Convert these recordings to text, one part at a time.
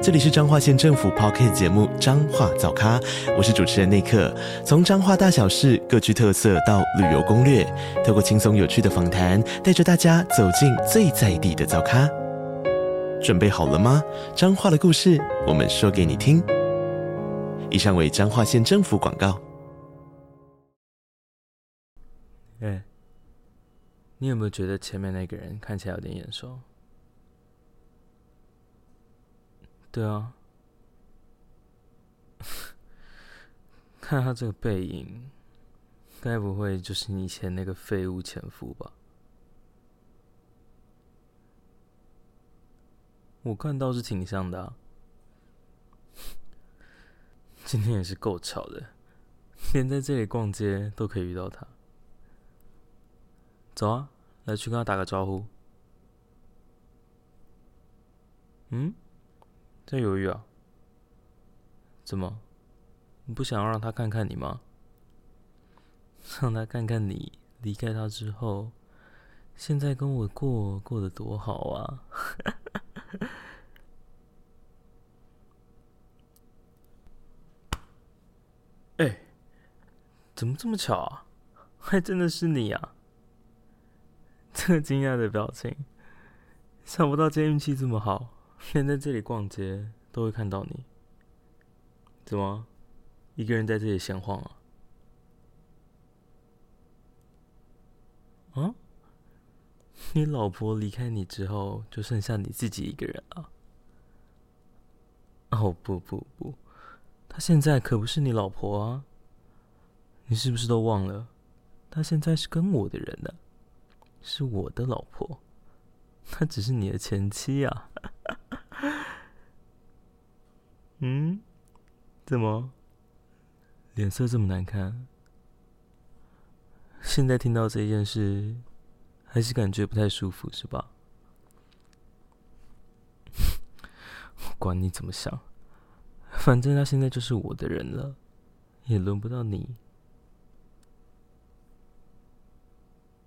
这里是彰化县政府 Podcast 节目《彰化早咖》，我是主持人内克。从彰化大小事各具特色到旅游攻略，透过轻松有趣的访谈，带着大家走进最在地的早咖。准备好了吗？彰化的故事，我们说给你听。以上为彰化县政府广告。哎，你有没有觉得前面那个人看起来有点眼熟？对啊，看他这个背影，该不会就是你以前那个废物前夫吧？我看倒是挺像的。今天也是够巧的，连在这里逛街都可以遇到他。走啊，来去跟他打个招呼。嗯？在犹豫啊？怎么？你不想让他看看你吗？让他看看你离开他之后，现在跟我过过得多好啊！哎，怎么这么巧啊？还真的是你啊！这个惊讶的表情，想不到今天运气这么好。连在这里逛街都会看到你，怎么一个人在这里闲晃啊？啊？你老婆离开你之后，就剩下你自己一个人了？哦，不不不，她现在可不是你老婆啊！你是不是都忘了？她现在是跟我的人呢，是我的老婆，她只是你的前妻啊！嗯？怎么？脸色这么难看？现在听到这件事，还是感觉不太舒服，是吧？我 管你怎么想，反正他现在就是我的人了，也轮不到你。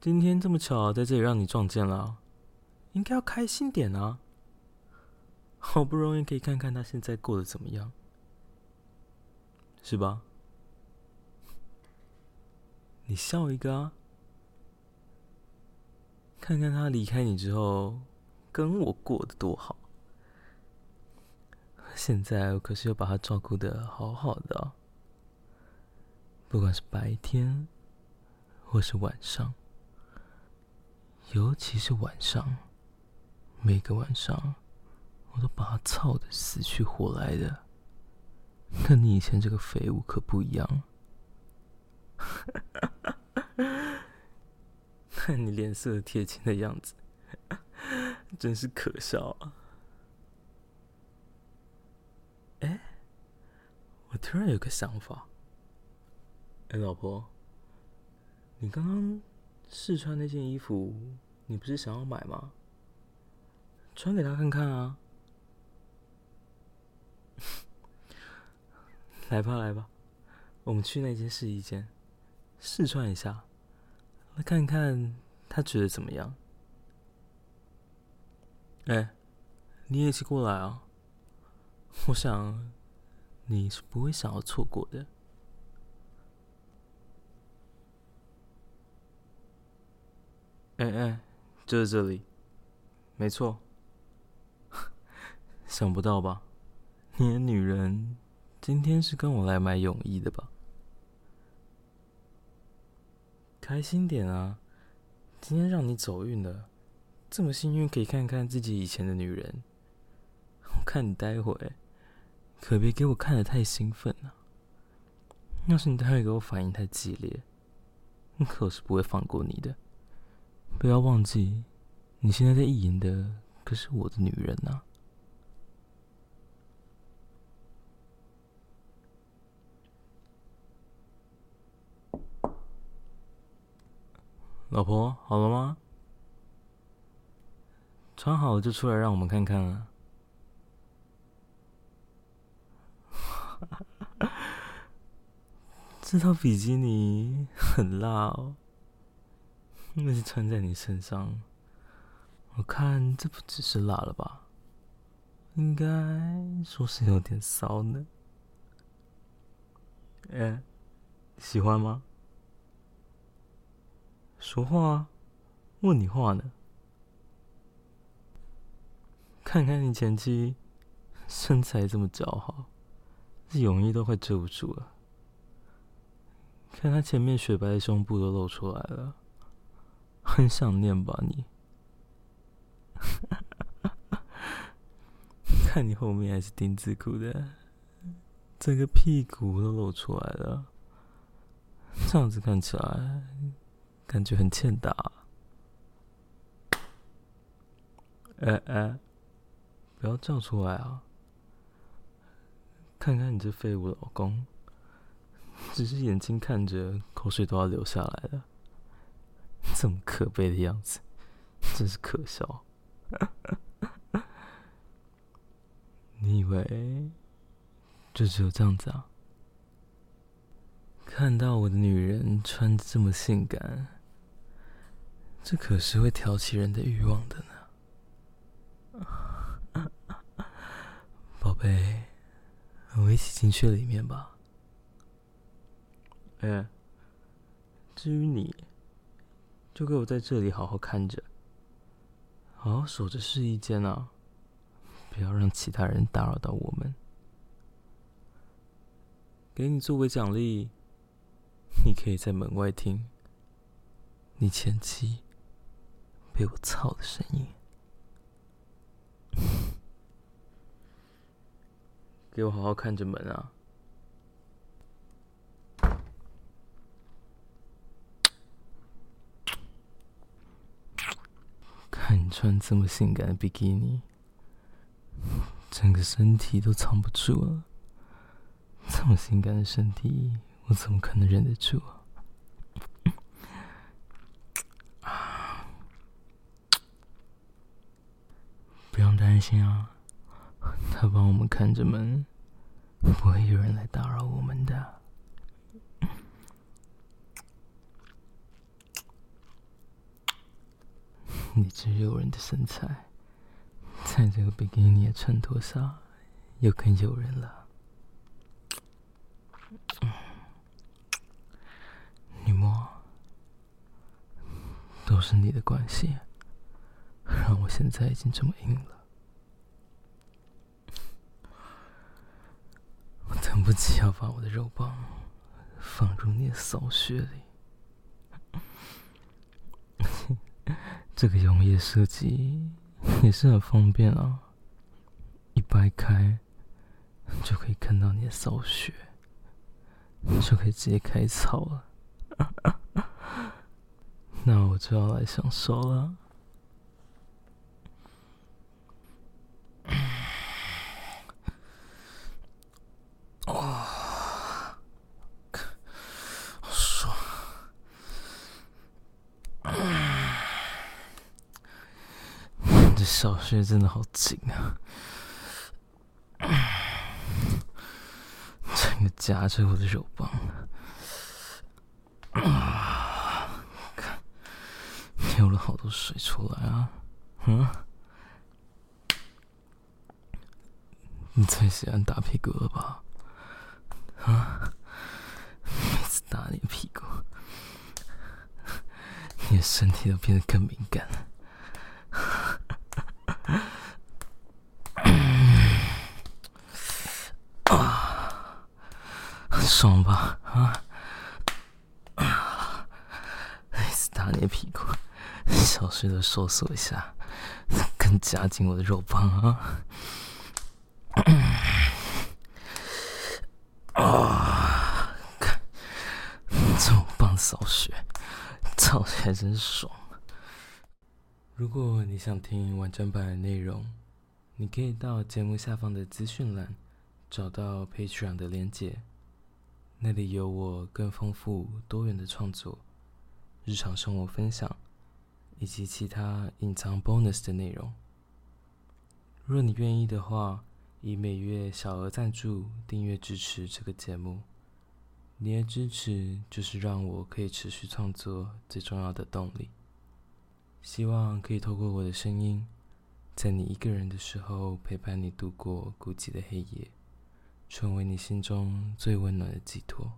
今天这么巧，在这里让你撞见了，应该要开心点啊！好不容易可以看看他现在过得怎么样，是吧？你笑一个啊，看看他离开你之后跟我过得多好。现在我可是要把他照顾得好好的，不管是白天或是晚上，尤其是晚上，每个晚上。我都把他操的死去活来的，跟你以前这个废物可不一样。看 你脸色铁青的样子，真是可笑啊！哎，我突然有个想法。哎，老婆，你刚刚试穿那件衣服，你不是想要买吗？穿给他看看啊！来吧，来吧，我们去那间试衣间，试穿一下，来看看他觉得怎么样。哎，你也一起过来啊！我想你是不会想要错过的。哎哎，就是这里，没错。想不到吧？你的女人。今天是跟我来买泳衣的吧？开心点啊！今天让你走运了，这么幸运可以看看自己以前的女人。我看你待会可别给我看得太兴奋啊！要是你待会给我反应太激烈，我可是不会放过你的。不要忘记，你现在在意淫的可是我的女人呐！老婆，好了吗？穿好了就出来让我们看看啊。这套比基尼很辣哦，那是穿在你身上，我看这不只是辣了吧？应该说是有点骚呢。哎，喜欢吗？说话啊，问你话呢。看看你前妻，身材这么姣好，这泳衣都快遮不住了。看他前面雪白的胸部都露出来了，很想念吧你？看你后面还是丁字裤的，整个屁股都露出来了，这样子看起来感觉很欠打。哎哎，不要叫出来啊！看看你这废物老公。只是眼睛看着，口水都要流下来了，这么可悲的样子，真是可笑。你以为就只有这样子啊？看到我的女人穿这么性感，这可是会挑起人的欲望的呢。宝贝，我们一起进去里面吧。哎，至于你，就给我在这里好好看着，好好守着试衣间啊，不要让其他人打扰到我们。给你作为奖励，你可以在门外听你前妻被我操的声音。给我好好看着门啊！看你穿这么性感的比基尼，整个身体都藏不住了。这么性感的身体，我怎么可能忍得住啊？不担心啊，他帮我们看着门，不会有人来打扰我们的。你这诱人的身材，在这个比基尼的衬托下，又更诱人了。女魔，都是你的关系，让我现在已经这么硬了。我等不及要把我的肉棒放入你的骚穴里。这个溶液设计也是很方便啊，一掰开就可以看到你的骚穴，就可以直接开操了。那我就要来享受了。小穴真的好紧啊！整个夹着我的肉棒啊！看，流了好多水出来啊！嗯，你最喜欢打屁股了吧？啊！每次打你屁股，你的身体都变得更敏感了。爽吧，啊！每次打你屁股，小穴都收缩一下，更夹紧我的肉棒啊！啊！看，这么棒的小穴，操起来真爽。如果你想听完整版的内容，你可以到节目下方的资讯栏找到 Patreon 的连接。那里有我更丰富多元的创作、日常生活分享，以及其他隐藏 bonus 的内容。若你愿意的话，以每月小额赞助订阅支持这个节目。你的支持就是让我可以持续创作最重要的动力。希望可以透过我的声音，在你一个人的时候陪伴你度过孤寂的黑夜，成为你心中最温暖的寄托。